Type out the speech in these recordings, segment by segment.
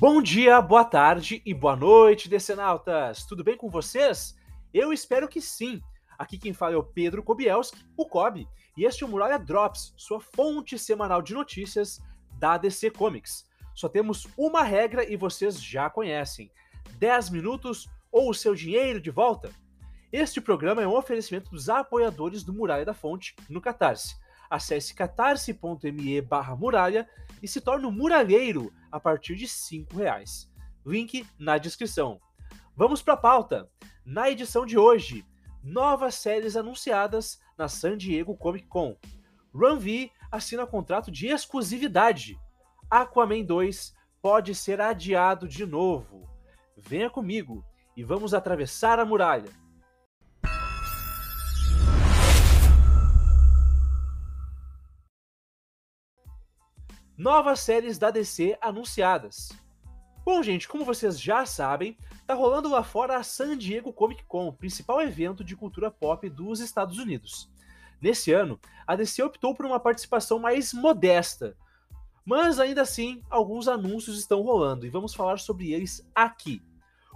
Bom dia, boa tarde e boa noite, decenautas! Tudo bem com vocês? Eu espero que sim. Aqui quem fala é o Pedro Kobielski, o Kobe, e este é o Muralha Drops, sua fonte semanal de notícias da DC Comics. Só temos uma regra e vocês já conhecem: 10 minutos ou o seu dinheiro de volta. Este programa é um oferecimento dos apoiadores do Muralha da Fonte no Catarse. Acesse catarse.me barra muralha e se torne um muralheiro a partir de R$ reais. Link na descrição. Vamos para a pauta. Na edição de hoje, novas séries anunciadas na San Diego Comic Con. Run V assina contrato de exclusividade. Aquaman 2 pode ser adiado de novo. Venha comigo e vamos atravessar a muralha. Novas séries da DC anunciadas. Bom, gente, como vocês já sabem, tá rolando lá fora a San Diego Comic Con, principal evento de cultura pop dos Estados Unidos. Nesse ano, a DC optou por uma participação mais modesta, mas ainda assim, alguns anúncios estão rolando e vamos falar sobre eles aqui.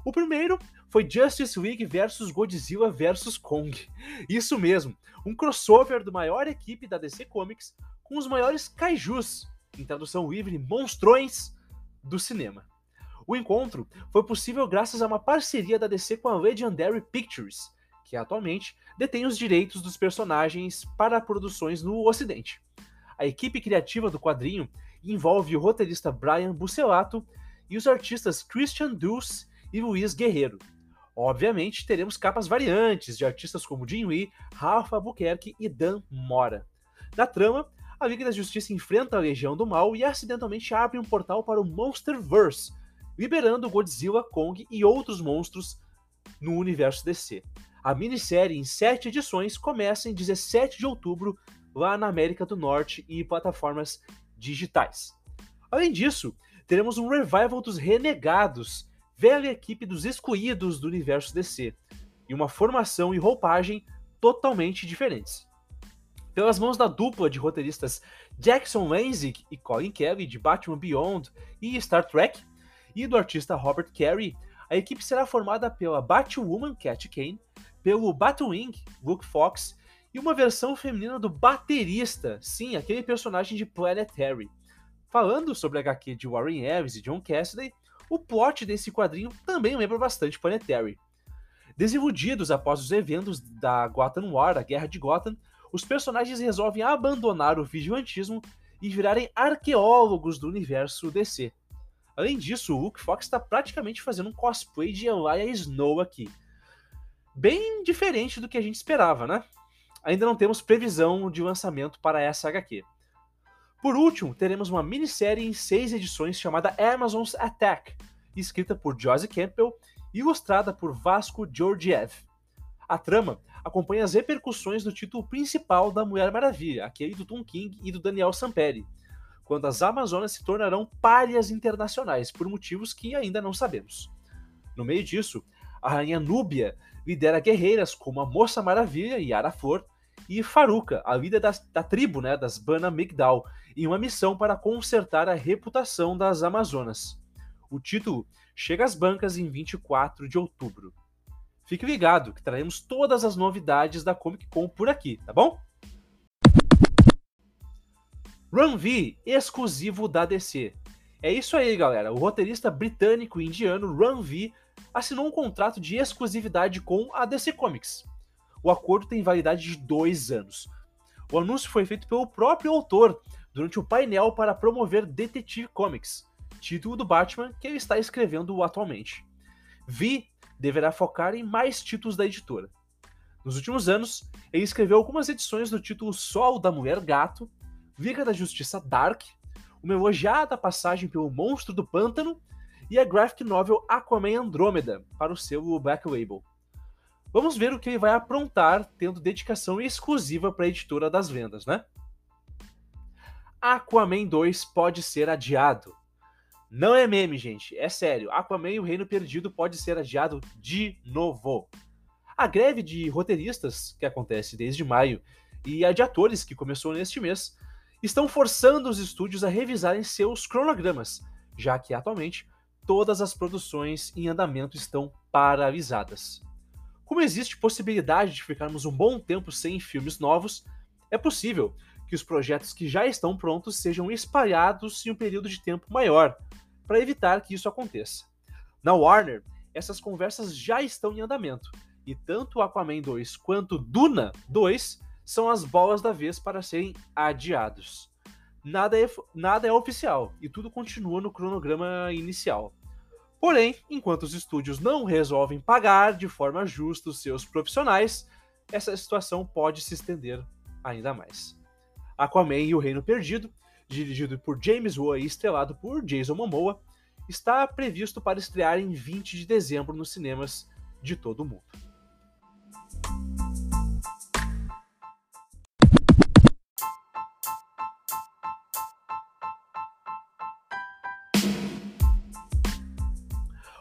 O primeiro foi Justice League vs Godzilla vs Kong. Isso mesmo, um crossover do maior equipe da DC Comics com os maiores kaijus, em tradução livre, monstrões do cinema. O encontro foi possível graças a uma parceria da DC com a Legendary Pictures, que atualmente detém os direitos dos personagens para produções no Ocidente. A equipe criativa do quadrinho envolve o roteirista Brian Bucelato e os artistas Christian Dulce e Luiz Guerreiro. Obviamente, teremos capas variantes de artistas como Jim Lee, Rafa Albuquerque e Dan Mora. Na trama, a Liga da Justiça enfrenta a Legião do Mal e acidentalmente abre um portal para o Monsterverse, liberando Godzilla, Kong e outros monstros no universo DC. A minissérie, em sete edições, começa em 17 de outubro lá na América do Norte e plataformas digitais. Além disso, teremos um revival dos Renegados, velha equipe dos excluídos do universo DC, e uma formação e roupagem totalmente diferentes pelas mãos da dupla de roteiristas Jackson Lanzig e Colin Kelly de Batman Beyond e Star Trek, e do artista Robert Carey, a equipe será formada pela Batwoman Cat Kane, pelo Batwing Luke Fox e uma versão feminina do baterista, sim, aquele personagem de Planetary. Falando sobre a HQ de Warren Ellis e John Cassidy, o plot desse quadrinho também lembra bastante Planetary. Desiludidos após os eventos da Gotham War, a Guerra de Gotham, os personagens resolvem abandonar o vigilantismo e virarem arqueólogos do universo DC. Além disso, o Luke Fox está praticamente fazendo um cosplay de Elia Snow aqui. Bem diferente do que a gente esperava, né? Ainda não temos previsão de lançamento para essa HQ. Por último, teremos uma minissérie em seis edições chamada Amazon's Attack, escrita por Josie Campbell e ilustrada por Vasco Georgiev. A trama acompanha as repercussões do título principal da Mulher Maravilha, aquele do Tom King e do Daniel Samperi, quando as Amazonas se tornarão párias internacionais, por motivos que ainda não sabemos. No meio disso, a rainha Núbia lidera guerreiras como a Moça Maravilha, Yara Flor, e Faruka, a líder da, da tribo né, das Bana Migdal, em uma missão para consertar a reputação das Amazonas. O título chega às bancas em 24 de outubro. Fique ligado que traremos todas as novidades da Comic Con por aqui, tá bom? Run V, exclusivo da DC. É isso aí, galera. O roteirista britânico e indiano Run V assinou um contrato de exclusividade com a DC Comics. O acordo tem validade de dois anos. O anúncio foi feito pelo próprio autor durante o painel para promover Detective Comics, título do Batman que ele está escrevendo atualmente. Vi deverá focar em mais títulos da editora. Nos últimos anos, ele escreveu algumas edições do título Sol da Mulher Gato, Liga da Justiça Dark, uma elogiada passagem pelo Monstro do Pântano e a graphic novel Aquaman Andrômeda para o selo Black Label. Vamos ver o que ele vai aprontar, tendo dedicação exclusiva para a editora das vendas, né? Aquaman 2 pode ser adiado. Não é meme, gente. É sério. Aquaman e o Reino Perdido pode ser adiado de novo. A greve de roteiristas, que acontece desde maio, e a de atores, que começou neste mês, estão forçando os estúdios a revisarem seus cronogramas, já que atualmente todas as produções em andamento estão paralisadas. Como existe possibilidade de ficarmos um bom tempo sem filmes novos, é possível que os projetos que já estão prontos sejam espalhados em um período de tempo maior, para evitar que isso aconteça. Na Warner, essas conversas já estão em andamento, e tanto Aquaman 2 quanto Duna 2 são as bolas da vez para serem adiados. Nada é, nada é oficial e tudo continua no cronograma inicial. Porém, enquanto os estúdios não resolvem pagar de forma justa os seus profissionais, essa situação pode se estender ainda mais. Aquaman e o Reino Perdido, dirigido por James Wan e estrelado por Jason Momoa, está previsto para estrear em 20 de dezembro nos cinemas de todo o mundo.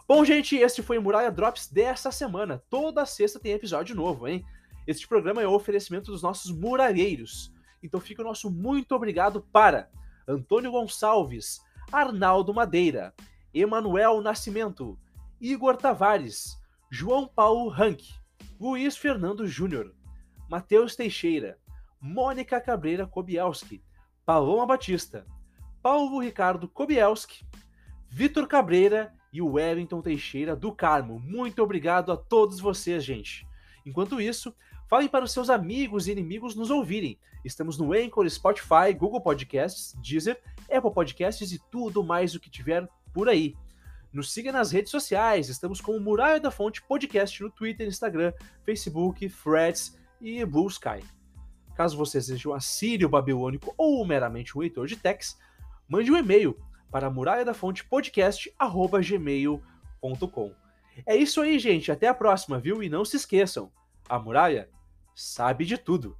Bom, gente, este foi o Muralha Drops dessa semana. Toda sexta tem episódio novo, hein? Este programa é o oferecimento dos nossos muralheiros. Então fica o nosso muito obrigado para Antônio Gonçalves, Arnaldo Madeira, Emanuel Nascimento, Igor Tavares, João Paulo Rank, Luiz Fernando Júnior, Matheus Teixeira, Mônica Cabreira Kobielski, Paloma Batista, Paulo Ricardo Kobielski, Vitor Cabreira e o Wellington Teixeira do Carmo. Muito obrigado a todos vocês, gente. Enquanto isso, falem para os seus amigos e inimigos nos ouvirem. Estamos no Anchor, Spotify, Google Podcasts, Deezer, Apple Podcasts e tudo mais o que tiver por aí. Nos siga nas redes sociais, estamos com o Muralha da Fonte Podcast no Twitter, Instagram, Facebook, Threads e Blue Sky. Caso você seja um assírio babilônico ou meramente um leitor de text, mande um e-mail para muralha da fonte. É isso aí, gente. Até a próxima, viu? E não se esqueçam, a muralha sabe de tudo.